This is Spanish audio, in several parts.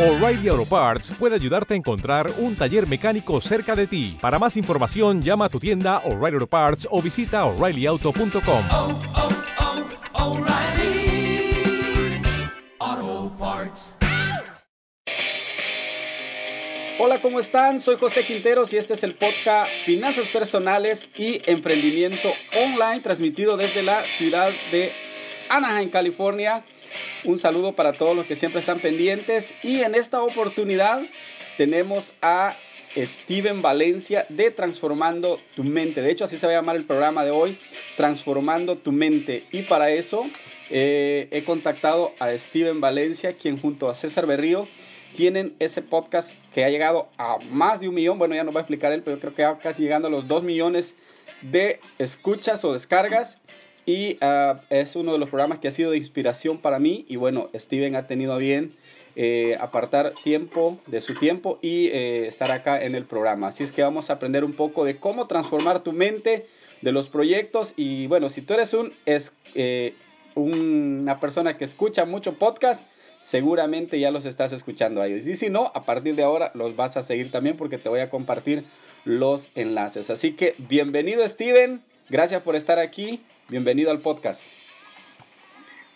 O'Reilly Auto Parts puede ayudarte a encontrar un taller mecánico cerca de ti. Para más información, llama a tu tienda O'Reilly Auto Parts o visita oreillyauto.com. oh, oh, Parts. Hola, ¿cómo están? Soy José Quinteros y este es el podcast Finanzas Personales y Emprendimiento Online transmitido desde la ciudad de Anaheim, California. Un saludo para todos los que siempre están pendientes y en esta oportunidad tenemos a Steven Valencia de Transformando tu Mente. De hecho, así se va a llamar el programa de hoy, Transformando tu Mente. Y para eso eh, he contactado a Steven Valencia, quien junto a César Berrío tienen ese podcast que ha llegado a más de un millón. Bueno, ya nos va a explicar él, pero creo que va casi llegando a los dos millones de escuchas o descargas. Y uh, es uno de los programas que ha sido de inspiración para mí. Y bueno, Steven ha tenido bien eh, apartar tiempo de su tiempo y eh, estar acá en el programa. Así es que vamos a aprender un poco de cómo transformar tu mente, de los proyectos. Y bueno, si tú eres un, es, eh, una persona que escucha mucho podcast, seguramente ya los estás escuchando a ellos. Y si no, a partir de ahora los vas a seguir también porque te voy a compartir los enlaces. Así que bienvenido Steven, gracias por estar aquí, bienvenido al podcast.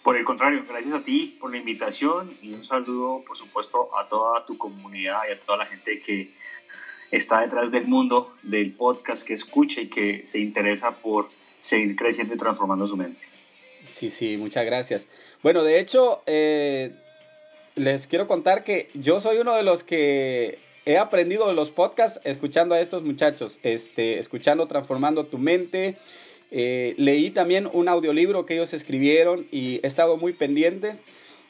Por el contrario, gracias a ti por la invitación y un saludo, por supuesto, a toda tu comunidad y a toda la gente que está detrás del mundo del podcast, que escucha y que se interesa por seguir creciendo y transformando su mente. Sí, sí, muchas gracias. Bueno, de hecho, eh, les quiero contar que yo soy uno de los que he aprendido de los podcasts escuchando a estos muchachos, este, escuchando Transformando tu mente. Eh, leí también un audiolibro que ellos escribieron y he estado muy pendiente.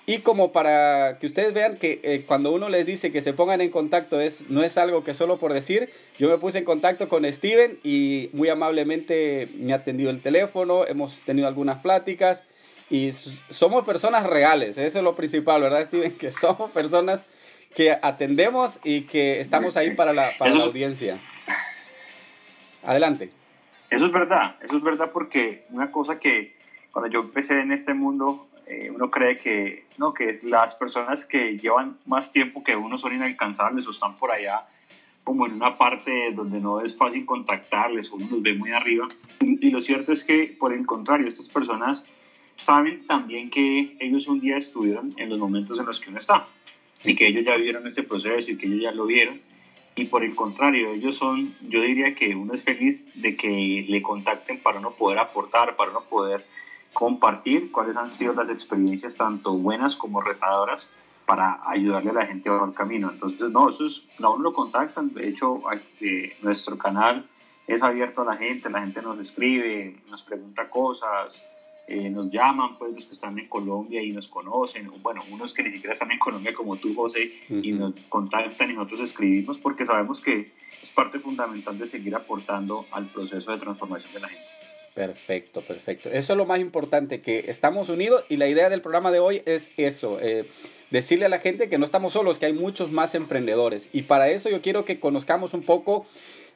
Y como para que ustedes vean que eh, cuando uno les dice que se pongan en contacto es, no es algo que solo por decir, yo me puse en contacto con Steven y muy amablemente me ha atendido el teléfono, hemos tenido algunas pláticas y somos personas reales, eso es lo principal, ¿verdad Steven? Que somos personas que atendemos y que estamos ahí para la, para la audiencia. Adelante. Eso es verdad, eso es verdad porque una cosa que cuando yo empecé en este mundo, eh, uno cree que, no, que las personas que llevan más tiempo que uno son inalcanzables o están por allá como en una parte donde no es fácil contactarles, uno los ve muy arriba. Y, y lo cierto es que, por el contrario, estas personas saben también que ellos un día estuvieron en los momentos en los que uno está y que ellos ya vivieron este proceso y que ellos ya lo vieron y por el contrario, ellos son, yo diría que uno es feliz de que le contacten para no poder aportar, para no poder compartir cuáles han sido las experiencias tanto buenas como retadoras para ayudarle a la gente a el camino. Entonces, no, eso es, a uno lo contactan, de hecho, eh, nuestro canal es abierto a la gente, la gente nos escribe, nos pregunta cosas, eh, nos llaman, pues los que están en Colombia y nos conocen, bueno, unos que ni siquiera están en Colombia como tú, José, uh -huh. y nos contactan y nosotros escribimos porque sabemos que es parte fundamental de seguir aportando al proceso de transformación de la gente. Perfecto, perfecto. Eso es lo más importante, que estamos unidos y la idea del programa de hoy es eso, eh, decirle a la gente que no estamos solos, que hay muchos más emprendedores. Y para eso yo quiero que conozcamos un poco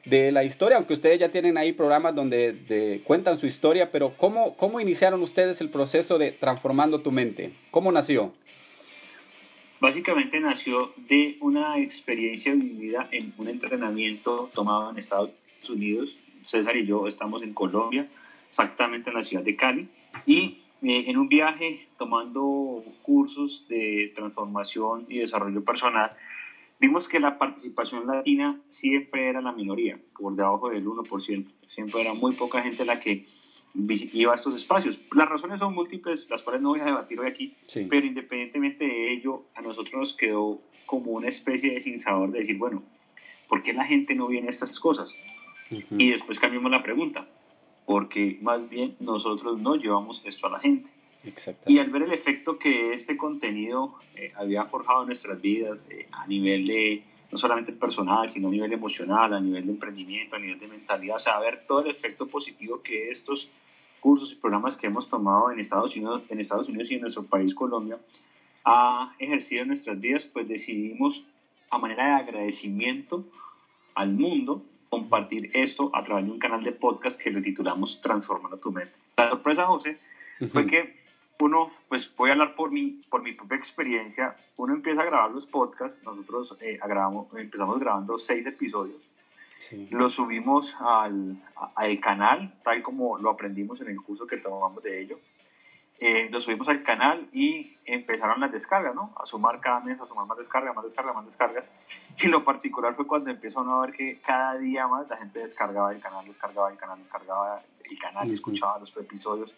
de la historia, aunque ustedes ya tienen ahí programas donde de, cuentan su historia, pero ¿cómo, ¿cómo iniciaron ustedes el proceso de transformando tu mente? ¿Cómo nació? Básicamente nació de una experiencia vivida en un entrenamiento tomado en Estados Unidos. César y yo estamos en Colombia, exactamente en la ciudad de Cali, y eh, en un viaje tomando cursos de transformación y desarrollo personal, vimos que la participación latina siempre era la minoría, por debajo del 1%. Siempre era muy poca gente la que iba a estos espacios. Las razones son múltiples, las cuales no voy a debatir hoy aquí, sí. pero independientemente de ello, a nosotros nos quedó como una especie de sinsabor de decir, bueno, ¿por qué la gente no viene a estas cosas? Uh -huh. Y después cambiamos la pregunta, porque más bien nosotros no llevamos esto a la gente. Y al ver el efecto que este contenido eh, había forjado en nuestras vidas eh, a nivel de, no solamente personal, sino a nivel emocional, a nivel de emprendimiento, a nivel de mentalidad, o sea, ver todo el efecto positivo que estos cursos y programas que hemos tomado en Estados Unidos, en Estados Unidos y en nuestro país, Colombia, ha ejercido en nuestras vidas, pues decidimos, a manera de agradecimiento al mundo, compartir esto a través de un canal de podcast que le titulamos Transformando tu mente. La sorpresa, José, fue que uno, pues voy a hablar por mi, por mi propia experiencia, uno empieza a grabar los podcasts, nosotros eh, grabamos, empezamos grabando seis episodios, sí. lo subimos al, al canal, tal como lo aprendimos en el curso que tomamos de ello, eh, lo subimos al canal y empezaron las descargas, ¿no? A sumar cada mes, a sumar más descargas, más descargas, más descargas. Y lo particular fue cuando empezó a ver que cada día más la gente descargaba el canal, descargaba el canal, descargaba el canal y escuchaba los episodios.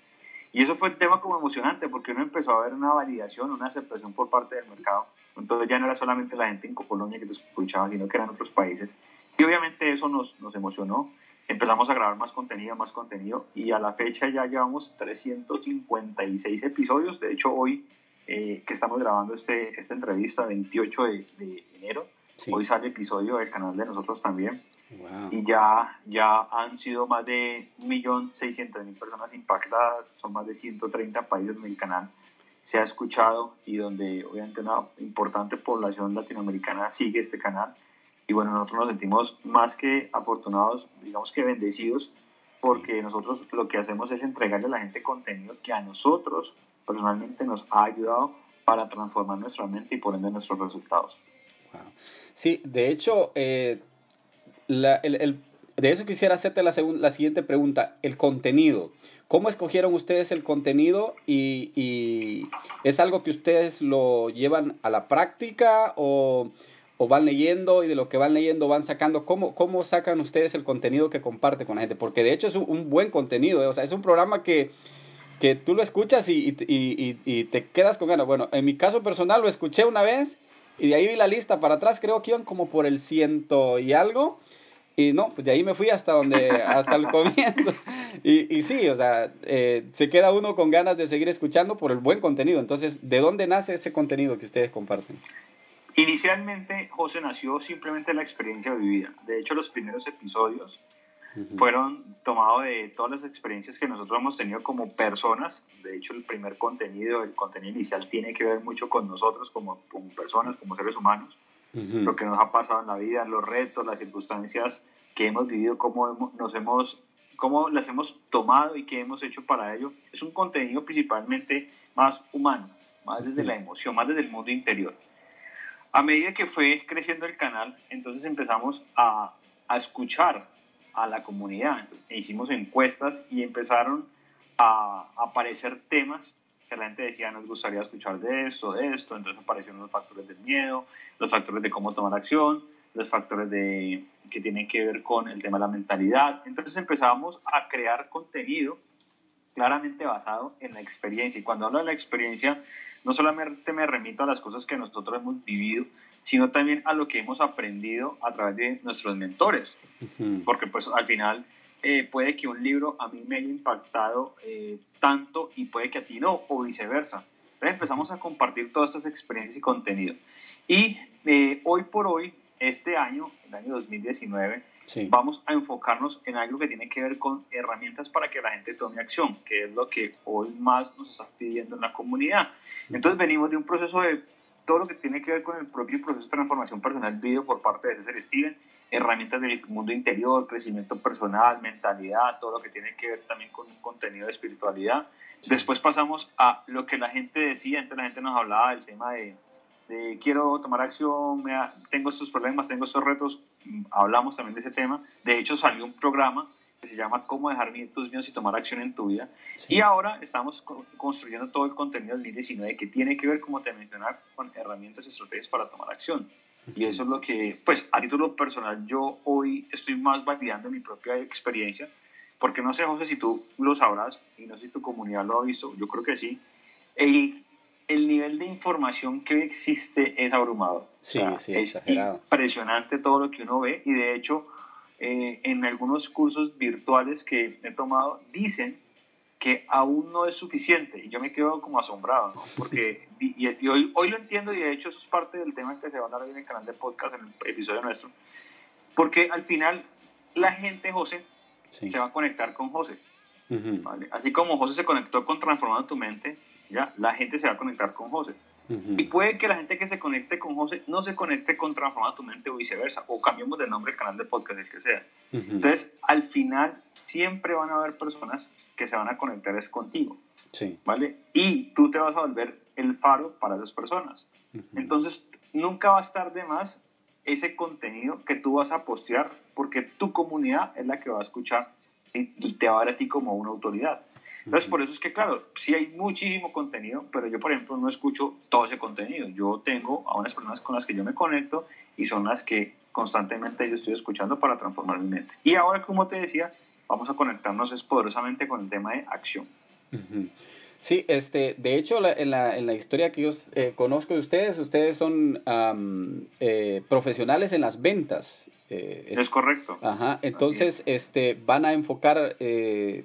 Y eso fue un tema como emocionante porque uno empezó a ver una validación, una aceptación por parte del mercado. Entonces ya no era solamente la gente en Colombia que te escuchaba, sino que eran otros países. Y obviamente eso nos, nos emocionó empezamos a grabar más contenido, más contenido y a la fecha ya llevamos 356 episodios. De hecho, hoy eh, que estamos grabando este, esta entrevista, 28 de, de enero, hoy sale episodio del canal de nosotros también. Y ya, ya han sido más de 1.600.000 personas impactadas, son más de 130 países donde el canal. Se ha escuchado y donde obviamente una importante población latinoamericana sigue este canal. Y bueno, nosotros nos sentimos más que afortunados, digamos que bendecidos, porque nosotros lo que hacemos es entregarle a la gente contenido que a nosotros personalmente nos ha ayudado para transformar nuestra mente y por ende nuestros resultados. Sí, de hecho, eh, la, el, de eso quisiera hacerte la, la siguiente pregunta, el contenido. ¿Cómo escogieron ustedes el contenido y, es algo que ustedes lo llevan a la práctica o van leyendo y de lo que van leyendo van sacando, ¿cómo, cómo sacan ustedes el contenido que comparte con la gente? Porque de hecho es un, buen contenido, ¿eh? o sea, es un programa que, que tú lo escuchas y, y, y, y, te quedas con ganas. Bueno, en mi caso personal lo escuché una vez y de ahí vi la lista para atrás, creo que iban como por el ciento y algo. Y no, pues de ahí me fui hasta donde, hasta el comienzo. Y, y sí, o sea, eh, se queda uno con ganas de seguir escuchando por el buen contenido. Entonces, ¿de dónde nace ese contenido que ustedes comparten? Inicialmente, José nació simplemente la experiencia vivida. De hecho, los primeros episodios fueron tomados de todas las experiencias que nosotros hemos tenido como personas. De hecho, el primer contenido, el contenido inicial, tiene que ver mucho con nosotros como, como personas, como seres humanos. Lo que nos ha pasado en la vida, los retos, las circunstancias que hemos vivido, cómo hemos, nos hemos, cómo las hemos tomado y qué hemos hecho para ello. Es un contenido principalmente más humano, más desde la emoción, más desde el mundo interior. A medida que fue creciendo el canal, entonces empezamos a, a escuchar a la comunidad. E hicimos encuestas y empezaron a, aparecer temas que la gente decía, nos gustaría escuchar de esto, de esto. Entonces aparecieron los factores del miedo, los factores de cómo tomar acción, los factores de, que tienen que ver con el tema de la mentalidad. Entonces empezamos a crear contenido claramente basado en la experiencia. Y cuando hablo de la experiencia, no solamente me remito a las cosas que nosotros hemos vivido, sino también a lo que hemos aprendido a través de nuestros mentores. Porque pues al final eh, puede que un libro a mí me haya impactado eh, tanto y puede que a ti no, o viceversa. Entonces empezamos a compartir todas estas experiencias y contenido. Y eh, hoy por hoy, este año, el año 2019, Sí. vamos a enfocarnos en algo que tiene que ver con herramientas para que la gente tome acción, que es lo que hoy más nos está pidiendo en la comunidad. Entonces venimos de un proceso de todo lo que tiene que ver con el propio proceso de transformación personal video por parte de César Steven, herramientas del mundo interior, crecimiento personal, mentalidad, todo lo que tiene que ver también con contenido de espiritualidad. Después pasamos a lo que la gente decía, entonces la gente nos hablaba del tema de quiero tomar acción, me tengo estos problemas, tengo estos retos, mm, hablamos también de ese tema. De hecho, salió un programa que se llama Cómo dejar tus miedos y tomar acción en tu vida. Y ahora estamos construyendo todo el contenido del 2019 que tiene que ver, como te mencionaba, con herramientas y estrategias para tomar acción. Y eso es lo que, pues, a título personal, yo hoy estoy más validando mi propia experiencia, porque no sé, José, si tú lo sabrás, y no sé si tu comunidad lo ha visto, yo creo que sí. Y el nivel de información que existe es abrumador. Sí, sí, es exagerado. impresionante todo lo que uno ve y de hecho eh, en algunos cursos virtuales que he tomado dicen que aún no es suficiente y yo me quedo como asombrado, ¿no? Porque y, hoy, hoy lo entiendo y de hecho eso es parte del tema que se va a hablar en el canal de podcast, en el episodio nuestro, porque al final la gente, José, se va a conectar con José. ¿vale? Así como José se conectó con Transformando tu Mente, ¿ya? La gente se va a conectar con José. Y puede que la gente que se conecte con José no se conecte con Transforma tu mente o viceversa, o cambiemos de nombre el canal de podcast, el que sea. Entonces, al final, siempre van a haber personas que se van a conectar es contigo. Sí. ¿vale? Y tú te vas a volver el faro para esas personas. Entonces, nunca va a estar de más ese contenido que tú vas a postear porque tu comunidad es la que va a escuchar y, y te va a ver a ti como una autoridad. Entonces, por eso es que, claro, sí hay muchísimo contenido, pero yo, por ejemplo, no escucho todo ese contenido. Yo tengo a unas personas con las que yo me conecto y son las que constantemente yo estoy escuchando para transformar mi mente. Y ahora, como te decía, vamos a conectarnos es poderosamente con el tema de acción. Sí, este, de hecho, la- en, la, en la historia que yo eh, conozco de ustedes, ustedes son am, eh, profesionales en las ventas. eh, es- Es correcto. Ajá, entonces, este, ¿van a enfocar, eh,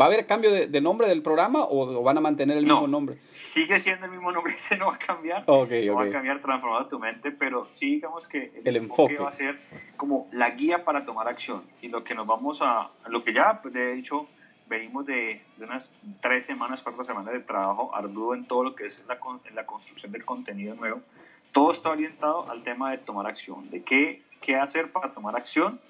va a haber cambio de, de nombre del programa o, o van a mantener el No. mismo nombre? Sigue siendo el mismo nombre, ese no va a cambiar. Ok, no va a cambiar transformando tu mente, pero sí digamos que El enfoque. va a ser como la guía para tomar acción y lo que nos vamos a, lo que ya pues, de hecho venimos de, de unas tres semanas, cuatro semanas de trabajo arduo en todo lo que es la, en la construcción del contenido nuevo, todo está orientado al tema de tomar acción, de qué, qué hacer para tomar acción,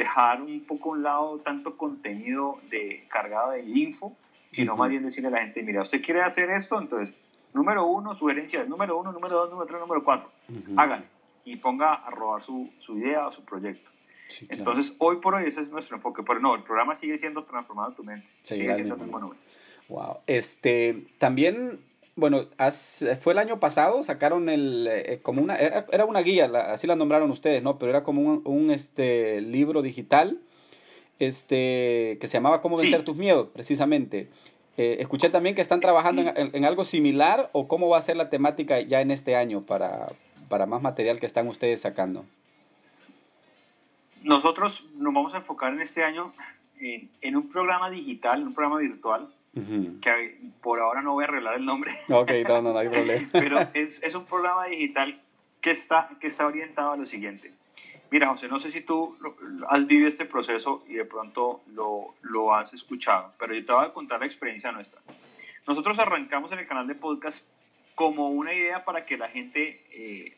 dejar un poco a un lado tanto contenido de cargado de info, sino Ujú. más bien decirle a la gente, mira, usted quiere hacer esto, entonces, número uno, sugerencias, número uno, número dos, número tres, número cuatro, Ujú. háganlo y ponga a robar su, su idea o su proyecto. Sí, claro. Entonces, hoy por hoy ese es nuestro enfoque, pero no, el programa sigue siendo transformado tu mente, Seguirá sigue siendo. Wow. Este, también, bueno, hace- fue el año pasado, sacaron el, eh, como una, era, una guía, la- así la nombraron ustedes, ¿no? Pero era como un, un, este, libro digital, este, que se llamaba Cómo Sí. vencer tus miedos, precisamente. Eh, escuché también que están trabajando en, en- en algo similar, o cómo va a ser la temática ya en este año para, para más material que están ustedes sacando. Nosotros nos vamos a enfocar en este año en, en un programa digital, en un programa virtual, Ujú. que por ahora no voy a revelar el nombre, Ok, no, no, no hay problema. pero es, es un programa digital que está, que está orientado a lo siguiente. Mira, José, no sé si tú has vivido este proceso y de pronto lo, lo has escuchado, pero yo te voy a contar la experiencia nuestra. Nosotros arrancamos en el canal de podcast como una idea para que la gente eh,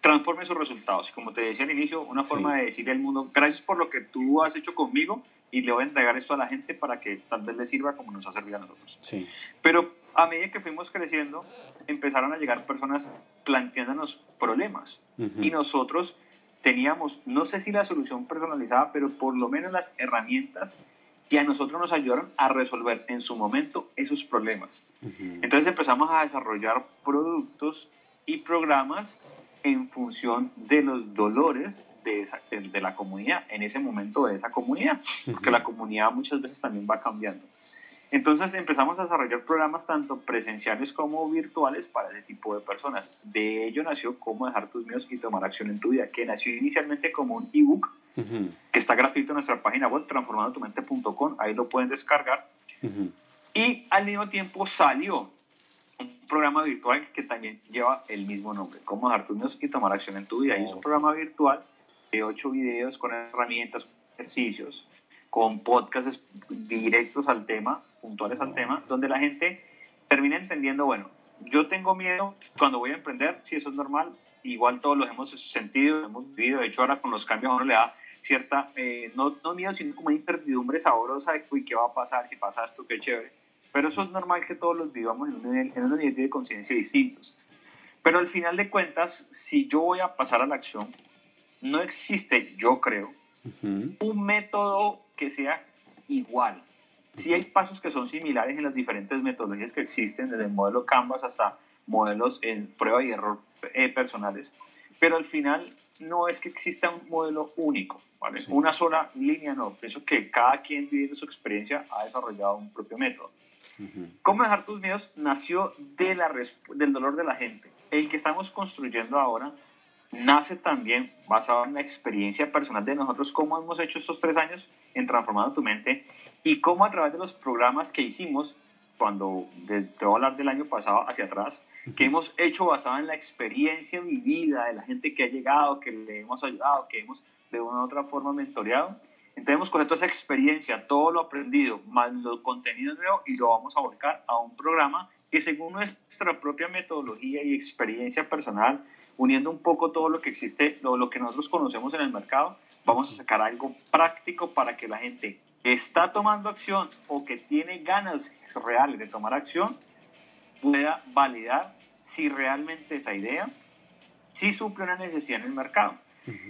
transforme sus resultados. Y como te decía al inicio, una Sí. forma de decirle al mundo, gracias por lo que tú has hecho conmigo y le voy a entregar esto a la gente para que tal vez le sirva como nos ha servido a nosotros. Sí. Pero a medida que fuimos creciendo, empezaron a llegar personas planteándonos problemas. Y nosotros teníamos, no sé si la solución personalizada, pero por lo menos las herramientas que a nosotros nos ayudaron a resolver en su momento esos problemas. Entonces empezamos a desarrollar productos y programas en función de los dolores de, esa- de- de la comunidad, en ese momento de esa comunidad, porque la comunidad muchas veces también va cambiando. Entonces empezamos a desarrollar programas tanto presenciales como virtuales para ese tipo de personas. De ello nació Cómo dejar tus miedos y tomar acción en tu vida, que nació inicialmente como un ebook Ujú. que está gratuito en nuestra página web transformandotumente.com, ahí lo pueden descargar. Ujú. Y al mismo tiempo salió un programa virtual que también lleva el mismo nombre, Cómo dejar tus miedos y tomar acción en tu vida. Y es un programa virtual de ocho videos con herramientas, ejercicios, con podcasts directos al tema, puntuales al tema, donde la gente termina entendiendo, bueno, yo tengo miedo cuando voy a emprender, si eso es normal, igual todos los hemos sentido, hemos vivido, de hecho ahora con los cambios uno le da cierta, eh, no, no miedo, sino como incertidumbre saborosa de, uy, ¿qué va a pasar? Si pasa esto, qué chévere. Pero eso es normal que todos los vivamos en un nivel, en unos niveles de conciencia distintos. Pero al final de cuentas, si yo voy a pasar a la acción, no existe, yo creo, un método que sea igual. Sí hay pasos que son similares en las diferentes metodologías que existen, desde el modelo Canvas hasta modelos en prueba y error eh, personales, pero al final no es que exista un modelo único, ¿vale? Sí. Una sola línea, no. Pienso que cada quien viviendo su experiencia ha desarrollado un propio método. Ujú. ¿Cómo dejar tus miedos? Nació de la resp- del dolor de la gente. El que estamos construyendo ahora nace también basado en la experiencia personal de nosotros, cómo hemos hecho estos tres años en Transformando tu Mente y cómo a través de los programas que hicimos, cuando de- te voy a hablar del año pasado hacia atrás, que hemos hecho basado en la experiencia vivida de la gente que ha llegado, que le hemos ayudado, que hemos de una u otra forma mentoreado. Entonces hemos cogido esa experiencia, todo lo aprendido, más los contenidos nuevos y lo vamos a volcar a un programa que según nuestra propia metodología y experiencia personal, uniendo un poco todo lo que existe, lo, lo que nosotros conocemos en el mercado, vamos a sacar algo práctico para que la gente está tomando acción o que tiene ganas reales de tomar acción pueda validar si realmente esa idea sí suple una necesidad en el mercado.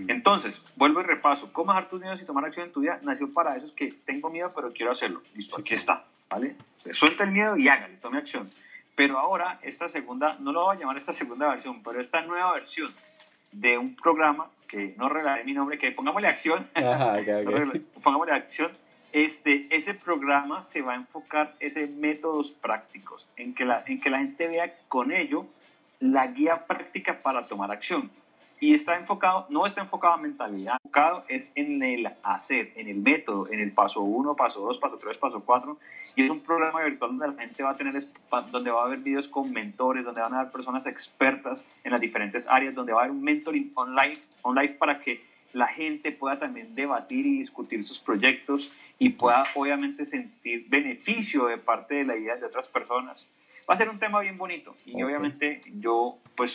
Entonces, vuelvo y repaso. ¿Cómo dejar tus miedos y tomar acción en tu vida? Nació para eso, es que tengo miedo, pero quiero hacerlo. Listo, aquí está. ¿Vale? Suelta el miedo y hágale, tome acción. Pero ahora, esta segunda, no lo voy a llamar esta segunda versión, pero esta nueva versión de un programa que no regalaré mi nombre, que pongámosle acción, Ajá, pongámosle acción, este, ese programa se va a enfocar en métodos prácticos, en que, la, en que la gente vea con ello la guía práctica para tomar acción. Y está enfocado, no está enfocado en mentalidad, enfocado es en el hacer, en el método, en el paso 1, paso 2, paso 3, paso 4. Y es un programa virtual donde la gente va a tener, donde va a haber videos con mentores, donde van a haber personas expertas en las diferentes áreas, donde va a haber un mentoring online, online para que la gente pueda también debatir y discutir sus proyectos y pueda obviamente sentir beneficio de parte de la idea de otras personas. Va a ser un tema bien bonito y obviamente yo pues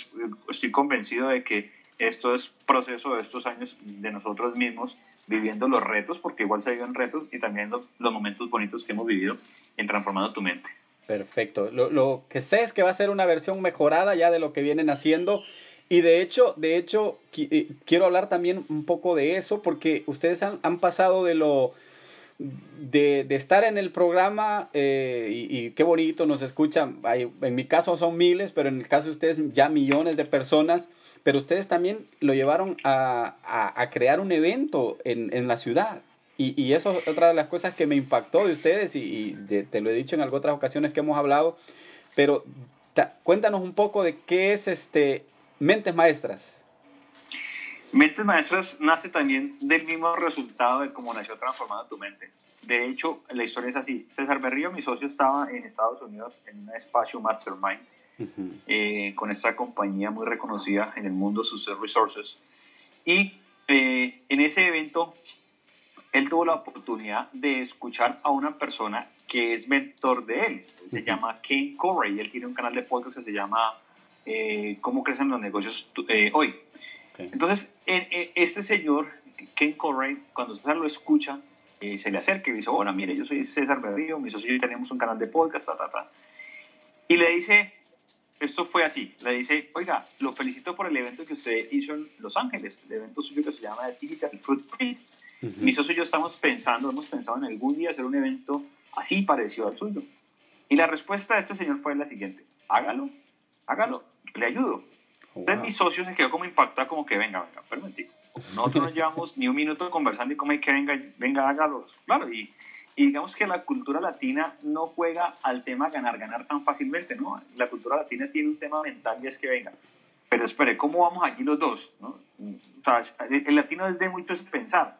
estoy convencido de que esto es proceso de estos años de nosotros mismos viviendo los retos, porque igual se viven retos y también los, momentos bonitos que hemos vivido en Transformando tu Mente. Perfecto. Lo, lo, que sé es que va a ser una versión mejorada ya de lo que vienen haciendo. Y de hecho, de hecho, eh, quiero hablar también un poco de eso, porque ustedes han, han pasado de lo de, de, estar en el programa eh, y, y, qué bonito nos escuchan. en mi caso son miles, pero en el caso de ustedes ya millones de personas pero ustedes también lo llevaron a, a, crear un evento en, en la ciudad. Y, y, eso es otra de las cosas que me impactó de ustedes y, te lo he dicho en algunas otras ocasiones que hemos hablado. Pero cuéntanos un poco de qué es este Mentes Maestras. Mentes Maestras nace también del mismo resultado de cómo nació Transformando tu Mente. De hecho, la historia es así. César Berrío, mi socio, estaba en Estados Unidos en un espacio Mastermind eh, con esta compañía muy reconocida en el mundo, Success Resources. Y eh, en ese evento, él tuvo la oportunidad de escuchar a una persona que es mentor de él. Se llama Ken Corey. Él tiene un canal de podcast que se llama eh, ¿Cómo crecen los negocios hoy? Entonces, este señor, Ken Corey, cuando César lo escucha, se le acerca y dice, hola, mire, yo soy César Berrío, mi socio y tenemos un canal de podcast, ta, ta, ta. Y le dice, esto fue así. Le dice, oiga, lo felicito por el evento que usted hizo en Los Ángeles, el evento suyo que se llama Digital Footprint. Mi socio y yo estamos pensando, hemos pensado en algún día hacer un evento así parecido al suyo. Y la respuesta de este señor fue la siguiente, hágalo, hágalo, le ayudo. Entonces mi socio se quedó como impactado, como que venga, venga, permítame. Nosotros no llevamos ni un minuto conversando y como que venga, venga, hágalo. Claro, y y digamos que la cultura latina no juega al tema ganar, ganar tan fácilmente, ¿no? La cultura latina tiene un tema mental y es que venga, pero espere, ¿cómo vamos aquí los dos? ¿no? O sea, el, latino es de mucho pensar.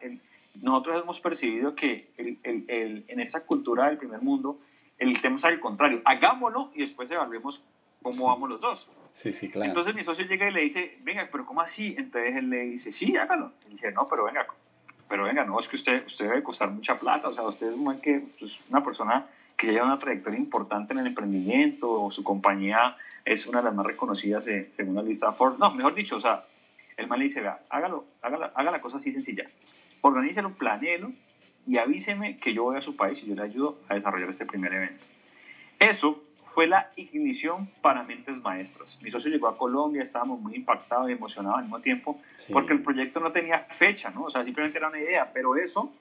nosotros hemos percibido que el, el, en esa cultura del primer mundo el tema es al contrario, hagámoslo y después evaluemos cómo vamos los dos. Sí, sí, claro. Entonces mi socio llega y le dice, venga, pero ¿cómo así? Entonces él le dice, sí, hágalo. Y dice, no, pero venga, pero venga, no, es que usted, usted debe costar mucha plata, o sea, usted es que, pues, una persona que lleva una trayectoria importante en el emprendimiento, o su compañía es una de las más reconocidas según la lista Forbes. No, mejor dicho, o sea, el man le dice, vea, hágalo, hágala, haga la cosa así sencilla. Organícelo, planéelo y avíseme que yo voy a su país y yo le ayudo a desarrollar este primer evento. Eso fue la ignición para Mentes Maestras. Mi socio llegó a Colombia, estábamos muy impactados y emocionados al mismo tiempo, porque el proyecto no tenía fecha, ¿no? O sea, simplemente era una idea, pero eso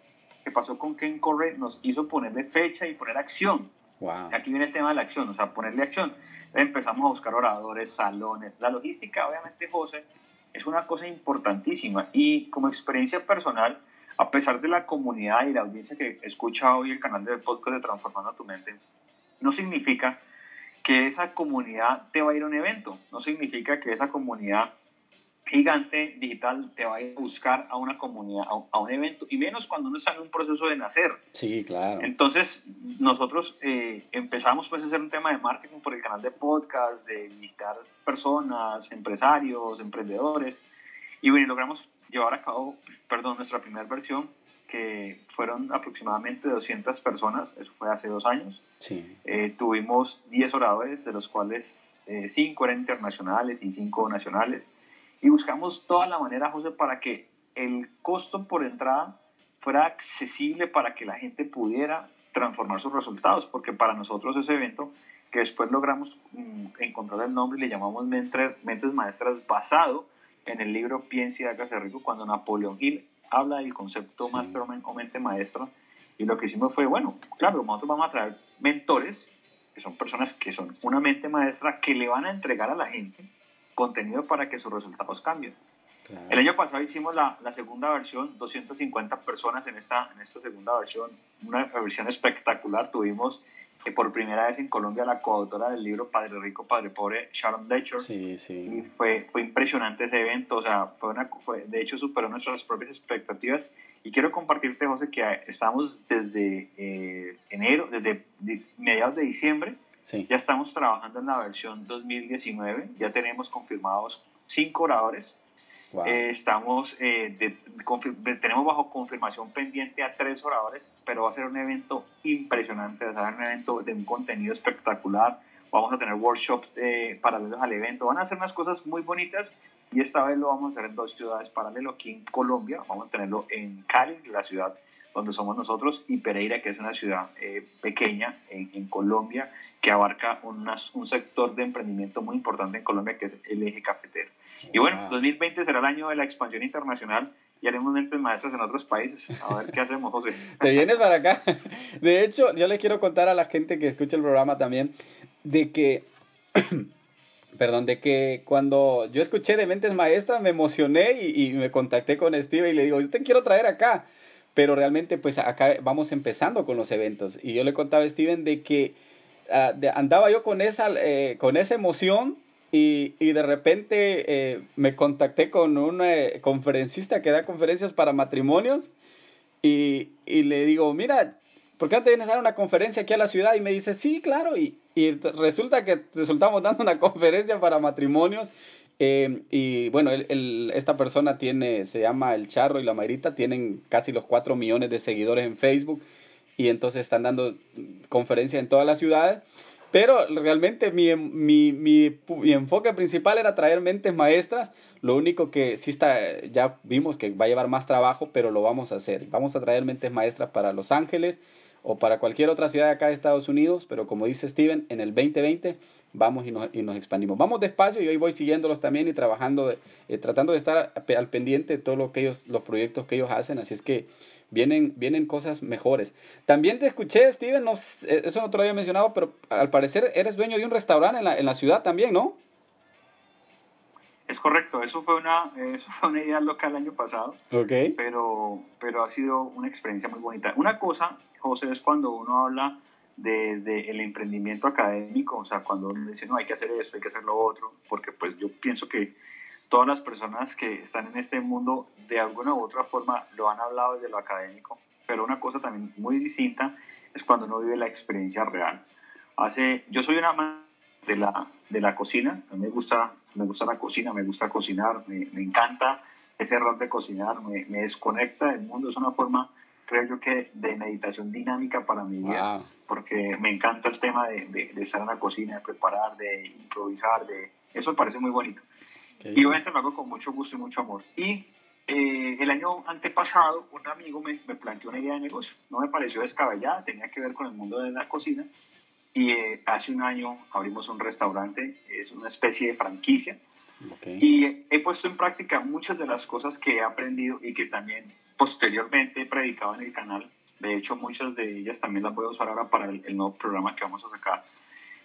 que pasó con Ken Corre nos hizo ponerle fecha y poner acción. Wow. Aquí viene el tema de la acción, o sea, ponerle acción. Empezamos a buscar oradores, salones. La logística, obviamente, José, es una cosa importantísima y como experiencia personal, a pesar de la comunidad y la audiencia que escucha hoy el canal de podcast de Transformando tu Mente, no significa que esa comunidad te va a ir a un evento. No significa que esa comunidad gigante digital te va a ir a buscar a una comunidad, a, un evento, y menos cuando uno está en un proceso de nacer. Sí, claro. Entonces, nosotros eh, empezamos pues a hacer un tema de marketing por el canal de podcast, de invitar personas, empresarios, emprendedores, y bueno, logramos llevar a cabo, perdón, nuestra primera versión que fueron aproximadamente 200 personas, eso fue hace dos años. Sí. Eh, tuvimos 10 oradores, de los cuales 5 eh, eran internacionales y 5 nacionales. Y buscamos toda la manera, José, para que el costo por entrada fuera accesible para que la gente pudiera transformar sus resultados, porque para nosotros ese evento, que después logramos mm, encontrar el nombre y le llamamos Mentes Maestras, basado en el libro Piensa y hágase rico, cuando Napoleón Hill habla del concepto mastermind o mente maestra, y lo que hicimos fue, bueno, claro, nosotros vamos a traer mentores, que son personas que son una mente maestra, que le van a entregar a la gente contenido para que sus resultados cambien. El año pasado hicimos la, la, segunda versión, 250 personas en esta, en esta segunda versión, una versión espectacular. Tuvimos que por primera vez en Colombia la coautora del libro Padre Rico, Padre Pobre, Sharon Decher. Sí, sí. Y fue, fue impresionante ese evento, o sea, fue una, fue, de hecho superó nuestras propias expectativas. Y quiero compartirte, José, que estamos desde eh, enero, desde mediados de diciembre, sí. ya estamos trabajando en la versión 2019, ya tenemos confirmados cinco oradores eh, estamos, eh, tenemos bajo confirmación pendiente a tres oradores, pero va a ser un evento impresionante, va a ser un evento de un contenido espectacular. Vamos a tener workshops eh, paralelos al evento. Van a hacer unas cosas muy bonitas y esta vez lo vamos a hacer en dos ciudades paralelos aquí en Colombia. Vamos a tenerlo en Cali, la ciudad donde somos nosotros, y Pereira, que es una ciudad eh, pequeña en, en, Colombia, que abarca un sector de emprendimiento muy importante en Colombia, que es el eje cafetero. Y bueno, 2020 será el año de la expansión internacional y haremos mentes maestras en otros países. A ver qué hacemos, José. Te vienes para acá. De hecho, yo le quiero contar a la gente que escucha el programa también de que perdón, de que cuando yo escuché de Mentes Maestras me emocioné y, y, me contacté con Steve y le digo, yo te quiero traer acá. Pero realmente pues acá vamos empezando con los eventos. Y yo le contaba a Steven de que de, andaba yo con esa, eh, con esa emoción y, y de repente eh, me contacté con un eh, conferencista que da conferencias para matrimonios y, y le digo, mira, ¿por qué no te vienes a dar una conferencia aquí a la ciudad? Y me dice, sí, claro. Y, y resulta que resultamos dando una conferencia para matrimonios. Eh, y bueno, el, el, esta persona tiene, se llama El Charro y la Mayrita, tienen casi los 4 millones de seguidores en Facebook y entonces están dando conferencias en todas las ciudades. Pero realmente mi, mi, mi, mi, enfoque principal era traer mentes maestras. Lo único que sí está, ya vimos que va a llevar más trabajo, pero lo vamos a hacer. Vamos a traer mentes maestras para Los Ángeles, o para cualquier otra ciudad de acá de Estados Unidos, pero como dice Steven, en el 2020 vamos y nos, y nos expandimos. Vamos despacio y hoy voy siguiéndolos también y trabajando, eh, tratando de estar al pendiente de todo lo que ellos, los proyectos que ellos hacen, así es que vienen, vienen cosas mejores. También te escuché, Steven, no, eh, eso no te lo había mencionado, pero al parecer eres dueño de un restaurante en la, en la ciudad también, ¿no? Es correcto, eso fue una, eso fue una idea local el año pasado, okay. pero, pero ha sido una experiencia muy bonita. Una cosa José, es cuando uno habla del de, el emprendimiento académico, o sea, cuando uno dice, no, hay que hacer esto, hay que hacer lo otro, porque pues yo pienso que todas las personas que están en este mundo de alguna u otra forma lo han hablado desde lo académico, pero una cosa también muy distinta es cuando uno vive la experiencia real. Hace, yo soy una amante de la, de la cocina, a mí me gusta, me gusta la cocina, me gusta cocinar, me, me encanta ese rol de cocinar, me, me desconecta del mundo, es una forma creo yo que de meditación dinámica para mi vida, wow. porque me encanta el tema de, de, de, estar en la cocina, de preparar, de improvisar, de eso me parece muy bonito. Okay. Y obviamente lo hago con mucho gusto y mucho amor. Y eh, el año antepasado un amigo me, me, planteó una idea de negocio, no me pareció descabellada, tenía que ver con el mundo de la cocina. Y eh, hace un año abrimos un restaurante, es una especie de franquicia. Okay. Y he puesto en práctica muchas de las cosas que he aprendido y que también posteriormente he predicado en el canal. De hecho, muchas de ellas también las voy a usar ahora para el, el, nuevo programa que vamos a sacar.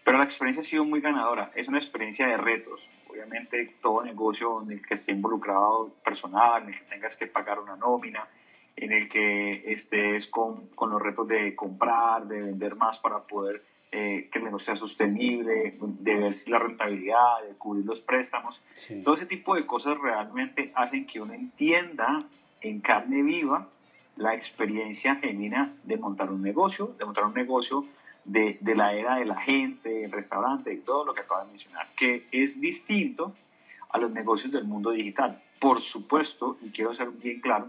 Pero la experiencia ha sido muy ganadora. Es una experiencia de retos. Obviamente, todo negocio en el que esté involucrado personal, en el que tengas que pagar una nómina, en el que estés con, con los retos de comprar, de vender más para poder eh, que el negocio sea sostenible, de ver la rentabilidad, de cubrir los préstamos. Sí. Todo ese tipo de cosas realmente hacen que uno entienda en carne viva la experiencia genuina de montar un negocio, de montar un negocio de, de la era de la gente, el restaurante, y todo lo que acabo de mencionar, que es distinto a los negocios del mundo digital. Por supuesto, y quiero ser bien claro,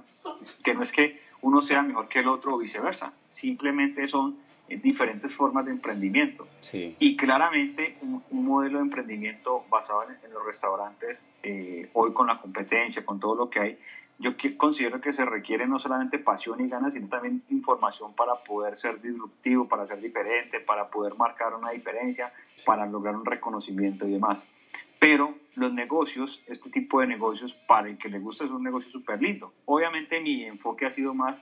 que no es que uno sea mejor que el otro o viceversa, simplemente son diferentes formas de emprendimiento. Sí. Y claramente un, un, modelo de emprendimiento basado en, en los restaurantes, eh, hoy con la competencia, con todo lo que hay, yo considero que se requiere no solamente pasión y ganas, sino también información para poder ser disruptivo, para ser diferente, para poder marcar una diferencia, para lograr un reconocimiento y demás. Pero los negocios, este tipo de negocios, para el que le gusta es un negocio súper lindo. Obviamente mi enfoque ha sido más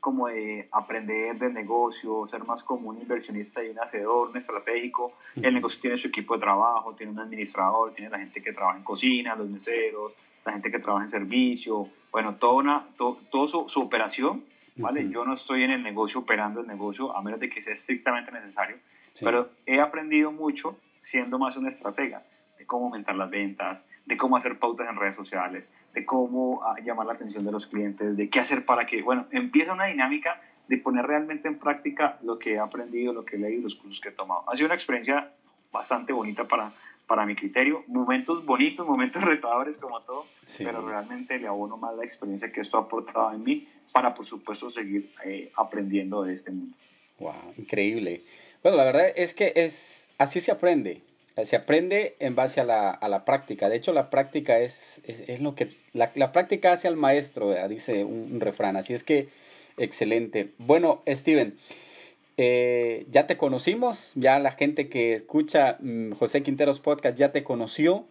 como de aprender del negocio, ser más como un inversionista y un hacedor, un estratégico. El negocio tiene su equipo de trabajo, tiene un administrador, tiene la gente que trabaja en cocina, los meseros, la gente que trabaja en servicio, bueno, toda, una, todo su, su, operación, ¿vale? Yo no estoy en el negocio operando el negocio a menos de que sea estrictamente necesario, pero he aprendido mucho siendo más un estratega, de cómo aumentar las ventas, de cómo hacer pautas en redes sociales, de cómo ah, llamar la atención de los clientes, de qué hacer para que, bueno, empieza una dinámica de poner realmente en práctica lo que he aprendido, lo que he leído, los cursos que he tomado. Ha sido una experiencia bastante bonita para, para mi criterio. Momentos bonitos, momentos retadores como todo, pero realmente le abono más la experiencia que esto ha aportado en mí para, por supuesto, seguir eh, aprendiendo de este mundo. Wow, increíble. Bueno, la verdad es que es así se aprende. Se aprende en base a la, a la práctica. De hecho, la práctica es, es, lo que... La, la, práctica hace al maestro, dice un, un refrán. Así es que, excelente. Bueno, Steven, eh, ya te conocimos, ya la gente que escucha mm, José Quinteros Podcast ya te conoció.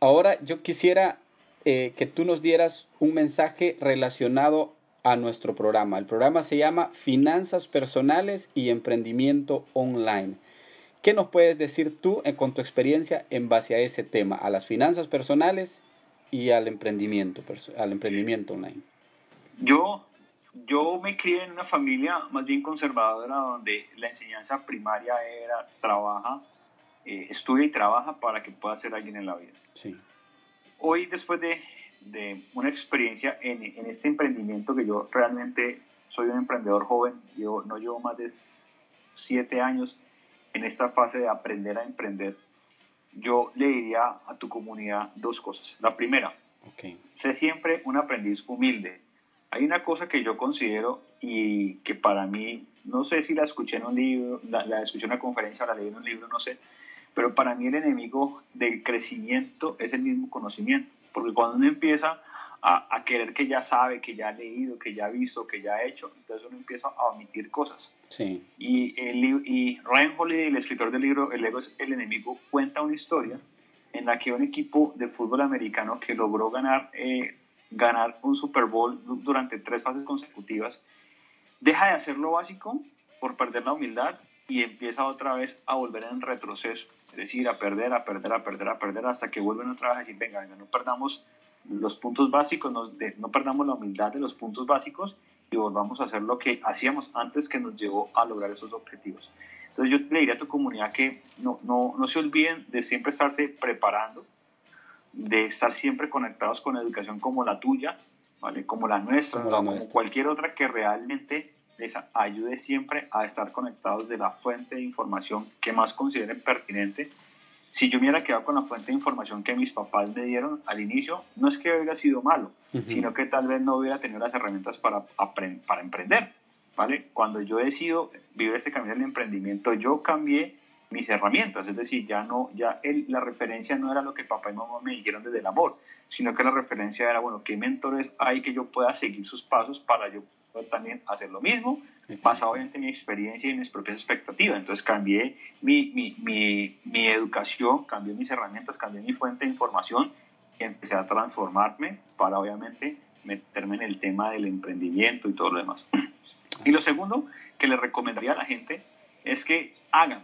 Ahora yo quisiera eh, que tú nos dieras un mensaje relacionado a nuestro programa. El programa se llama Finanzas Personales y Emprendimiento Online. ¿Qué nos puedes decir tú eh, con tu experiencia en base a ese tema, a las finanzas personales y al emprendimiento, al emprendimiento online? Yo yo me crié en una familia más bien conservadora donde la enseñanza primaria era trabaja, eh, estudia y trabaja para que pueda ser alguien en la vida. Sí. Hoy, después de, de una experiencia en, en, este emprendimiento, que yo realmente soy un emprendedor joven, yo no llevo más de siete años en esta fase de aprender a emprender, yo le diría a tu comunidad dos cosas. La primera, okay. sé siempre un aprendiz humilde hay una cosa que yo considero y que para mí, no sé si la escuché en un libro, la, escuché en una conferencia o la leí en un libro, no sé, pero para mí el enemigo del crecimiento es el mismo conocimiento, porque cuando uno empieza a, a, querer que ya sabe, que ya ha leído, que ya ha visto, que ya ha hecho, entonces uno empieza a omitir cosas. Sí. Y, el, y Ryan Holiday, el escritor del libro El ego es el enemigo, cuenta una historia en la que un equipo de fútbol americano que logró ganar eh, ganar un Super Bowl durante tres fases consecutivas, deja de hacer lo básico por perder la humildad y empieza otra vez a volver en retroceso, es decir, a perder, a perder, a perder, a perder, hasta que vuelven otra vez a decir, venga, venga no perdamos los puntos básicos, no, no perdamos la humildad de los puntos básicos y volvamos a hacer lo que hacíamos antes que nos llevó a lograr esos objetivos. Entonces yo le diría a tu comunidad que no, no, no se olviden de siempre estarse preparando, de estar siempre conectados con educación como la tuya, ¿vale? como la nuestra, como, cualquier otra que realmente les ayude siempre a estar conectados de la fuente de información que más consideren pertinente. Si yo me hubiera quedado con la fuente de información que mis papás me dieron al inicio, no es que hubiera sido malo, sino que tal vez no hubiera tenido las herramientas para, para emprender. ¿vale? Cuando yo decido vivir este camino del emprendimiento, yo cambié mis herramientas, es decir, ya no, ya el, la referencia no era lo que papá y mamá me dijeron desde el amor, sino que la referencia era, bueno, ¿qué mentores hay que yo pueda seguir sus pasos para yo también hacer lo mismo, basado en mi experiencia y mis propias expectativas? Entonces cambié mi, mi, mi, mi educación, cambié mis herramientas, cambié mi fuente de información y empecé a transformarme para obviamente meterme en el tema del emprendimiento y todo lo demás. Y lo segundo que le recomendaría a la gente es que hagan,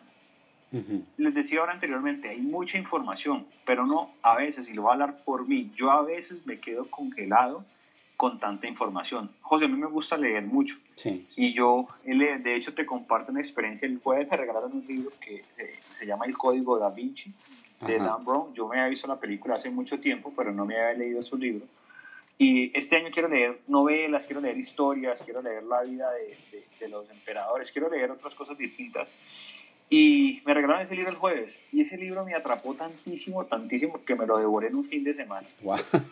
les decía ahora anteriormente, hay mucha información, pero no a veces, y lo voy a hablar por mí, yo a veces me quedo congelado con tanta información. José, a mí me gusta leer mucho. Y yo, de hecho, te comparto una experiencia. El jueves me regalaron un libro que se, llama El Código da Vinci, de Dan Brown. Yo me había visto la película hace mucho tiempo, pero no me había leído su libro. Y este año quiero leer novelas, quiero leer historias, quiero leer la vida de, de los emperadores, quiero leer otras cosas distintas. Y me regalaron ese libro el jueves. Y ese libro me atrapó tantísimo, tantísimo, que me lo devoré en un fin de semana.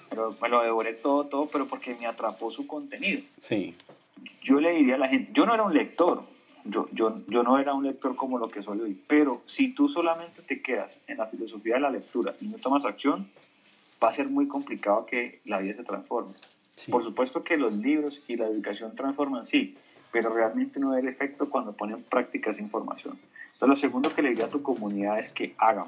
Pero me lo devoré todo, todo, pero porque me atrapó su contenido. Sí. Yo le diría a la gente, yo no era un lector, yo, yo, yo no era un lector como lo que soy hoy, pero si tú solamente te quedas en la filosofía de la lectura y no tomas acción, va a ser muy complicado que la vida se transforme. Por supuesto que los libros y la educación transforman, sí, pero realmente no da el efecto cuando ponen en práctica esa información. Entonces, lo segundo que le diría a tu comunidad es que hagan.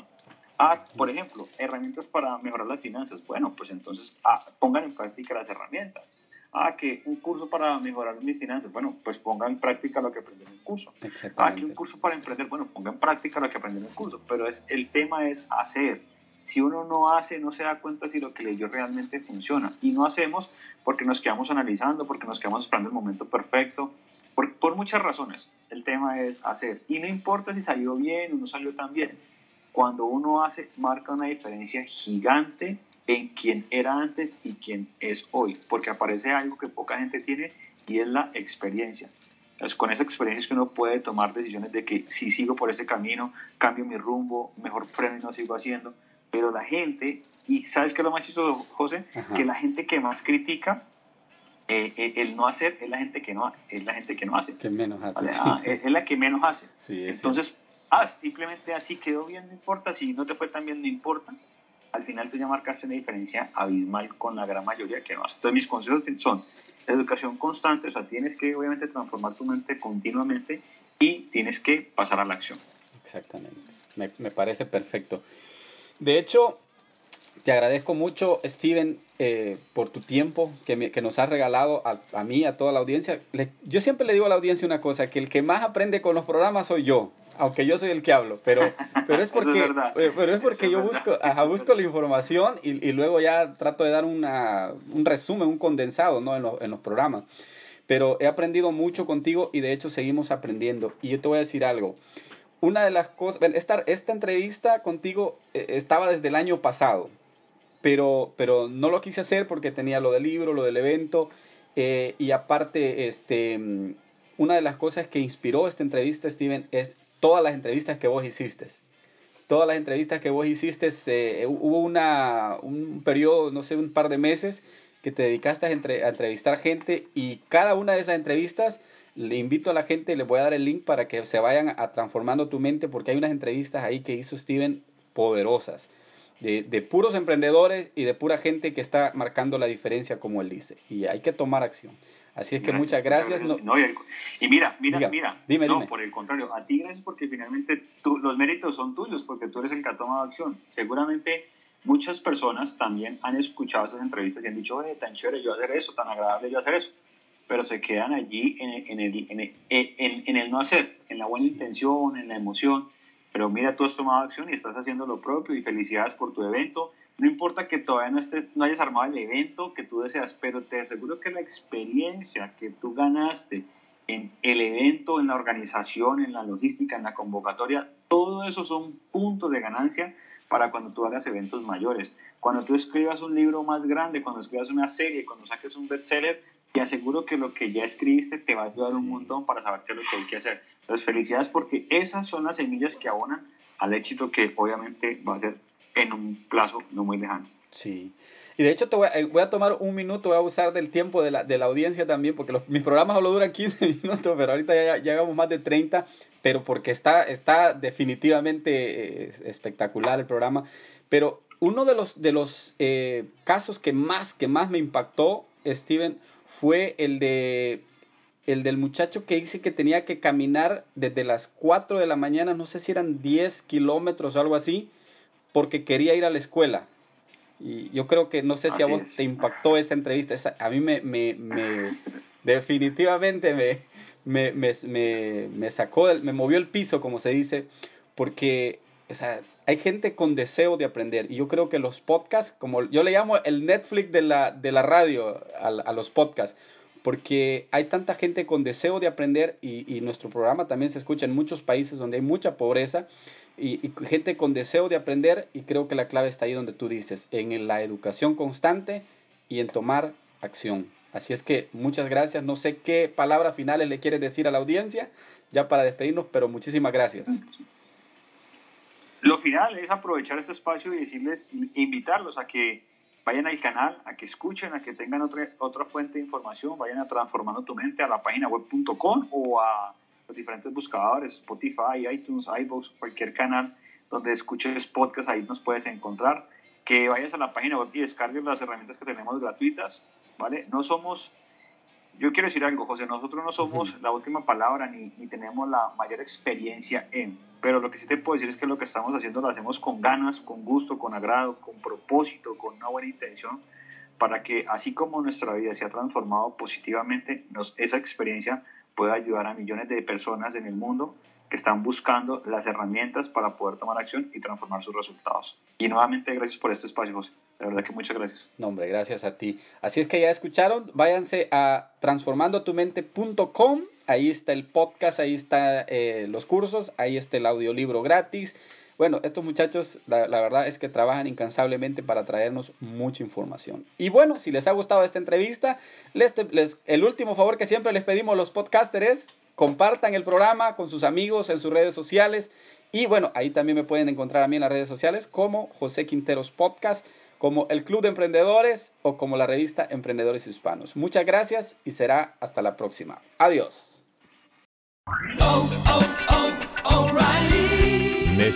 Ah, por ejemplo, herramientas para mejorar las finanzas. Bueno, pues entonces ah, pongan en práctica las herramientas. Ah, que un curso para mejorar mis finanzas. Bueno, pues pongan en práctica lo que aprenden en el curso. Ah, que un curso para emprender. Bueno, pongan en práctica lo que aprenden en el curso. Pero es, el tema es hacer. Si uno no hace, no se da cuenta si lo que leyó realmente funciona. Y no hacemos porque nos quedamos analizando, porque nos quedamos esperando el momento perfecto, por, por muchas razones. El tema es hacer. Y no importa si salió bien o no salió tan bien. Cuando uno hace, marca una diferencia gigante en quién era antes y quién es hoy, porque aparece algo que poca gente tiene y es la experiencia. Es con esa experiencia es que uno puede tomar decisiones de que si sigo por ese camino, cambio mi rumbo, mejor freno y no sigo haciendo. Pero la gente, y ¿sabes qué es lo más chistoso, José? Que la gente que más critica eh, eh, el no hacer es la gente que no es la gente que no hace. Que menos hace. Ah, es, la que menos hace. Entonces, ah, simplemente así quedó bien, no importa. Si no te fue tan bien, no importa al final tú ya marcaste una diferencia abismal con la gran mayoría que no hace. Entonces mis consejos son educación constante, o sea, tienes que obviamente transformar tu mente continuamente y tienes que pasar a la acción. Exactamente, me, me parece perfecto. De hecho, te agradezco mucho, Steven, eh, por tu tiempo que, que nos has regalado a, a, mí, a toda la audiencia. yo siempre le digo a la audiencia una cosa, que el que más aprende con los programas soy yo aunque yo soy el que hablo, pero, pero es porque, eh, pero es porque yo busco, busco la información y, y, luego ya trato de dar una, un resumen, un condensado ¿no? en, en los programas. Pero he aprendido mucho contigo y de hecho seguimos aprendiendo. Y yo te voy a decir algo. Una de las cosas, esta, esta entrevista contigo eh, estaba desde el año pasado, pero, pero no lo quise hacer porque tenía lo del libro, lo del evento, eh, y aparte, este, una de las cosas que inspiró esta entrevista, Steven, es todas las entrevistas que vos hiciste. Todas las entrevistas que vos hiciste, eh, hubo una, un periodo, no sé, un par de meses que te dedicaste a, entrevistar gente y cada una de esas entrevistas le invito a la gente, le voy a dar el link para que se vayan a transformando tu mente porque hay unas entrevistas ahí que hizo Steven poderosas. De, de, puros emprendedores y de pura gente que está marcando la diferencia como él dice. Y hay que tomar acción. Así es que muchas gracias. No, y, mira, mira, mira. Dime, no, por el contrario, a ti gracias porque finalmente tú, los méritos son tuyos porque tú eres el que ha tomado acción. Seguramente muchas personas también han escuchado esas entrevistas y han dicho, oye, tan chévere yo hacer eso, tan agradable yo hacer eso. Pero se quedan allí en el, en el, en el, en, en el no hacer, en la buena intención, en la emoción. Pero mira, tú has tomado acción y estás haciendo lo propio y felicidades por tu evento no importa que todavía no, estés, no hayas armado el evento que tú deseas, pero te aseguro que la experiencia que tú ganaste en el evento, en la organización, en la logística, en la convocatoria, todo eso son puntos de ganancia para cuando tú hagas eventos mayores. Cuando tú escribas un libro más grande, cuando escribas una serie, cuando saques un bestseller, te aseguro que lo que ya escribiste te va a ayudar un montón para saber qué es lo que hay que hacer. Entonces, felicidades porque esas son las semillas que abonan al éxito que obviamente va a ser en un plazo no muy lejano. Sí. Y de hecho te voy a, eh, voy a, tomar un minuto, voy a usar del tiempo de la, de la audiencia también, porque los, mis programas solo duran 15 minutos, pero ahorita ya, llegamos más de 30, pero porque está, está definitivamente eh, espectacular el programa. Pero uno de los, de los eh, casos que más, que más me impactó, Steven, fue el de el del muchacho que dice que tenía que caminar desde las 4 de la mañana, no sé si eran 10 kilómetros o algo así, porque quería ir a la escuela. Y yo creo que, no sé si a vos te impactó esa entrevista, a mí me, me, me definitivamente me, me, me, me, sacó, me movió el piso, como se dice, porque o sea, hay gente con deseo de aprender. Y yo creo que los podcasts, como yo le llamo el Netflix de la, de la radio a, a los podcasts, porque hay tanta gente con deseo de aprender y, y, nuestro programa también se escucha en muchos países donde hay mucha pobreza y, gente con deseo de aprender y creo que la clave está ahí donde tú dices, en la educación constante y en tomar acción. Así es que muchas gracias. No sé qué palabras finales le quieres decir a la audiencia ya para despedirnos, pero muchísimas gracias. Lo final es aprovechar este espacio y decirles, invitarlos a que vayan al canal, a que escuchen, a que tengan otra, otra fuente de información, vayan a transformando tu mente a la página web.com o a los diferentes buscadores, Spotify, iTunes, iVoox, cualquier canal donde escuches podcast, ahí nos puedes encontrar. Que vayas a la página web y descargues las herramientas que tenemos gratuitas. ¿vale? No somos, yo quiero decir algo, José, nosotros no somos la última palabra ni, ni tenemos la mayor experiencia en, pero lo que sí te puedo decir es que lo que estamos haciendo lo hacemos con ganas, con gusto, con agrado, con propósito, con una buena intención, para que así como nuestra vida se ha transformado positivamente, nos, esa experiencia pueda ayudar a millones de personas en el mundo que están buscando las herramientas para poder tomar acción y transformar sus resultados. Y nuevamente, gracias por este espacio, José. De verdad que muchas gracias. No, hombre, gracias a ti. Así es que ya escucharon, váyanse a transformandotumente.com, ahí está el podcast, ahí están eh, los cursos, ahí está el audiolibro gratis. Bueno, estos muchachos, la, la, verdad es que trabajan incansablemente para traernos mucha información. Y bueno, si les ha gustado esta entrevista, les, el último favor que siempre les pedimos los podcasters es compartan el programa con sus amigos en sus redes sociales. Y bueno, ahí también me pueden encontrar a mí en las redes sociales como José Quinteros Podcast, como el Club de Emprendedores o como la revista Emprendedores Hispanos. Muchas gracias y será hasta la próxima. Adiós. Oh, oh,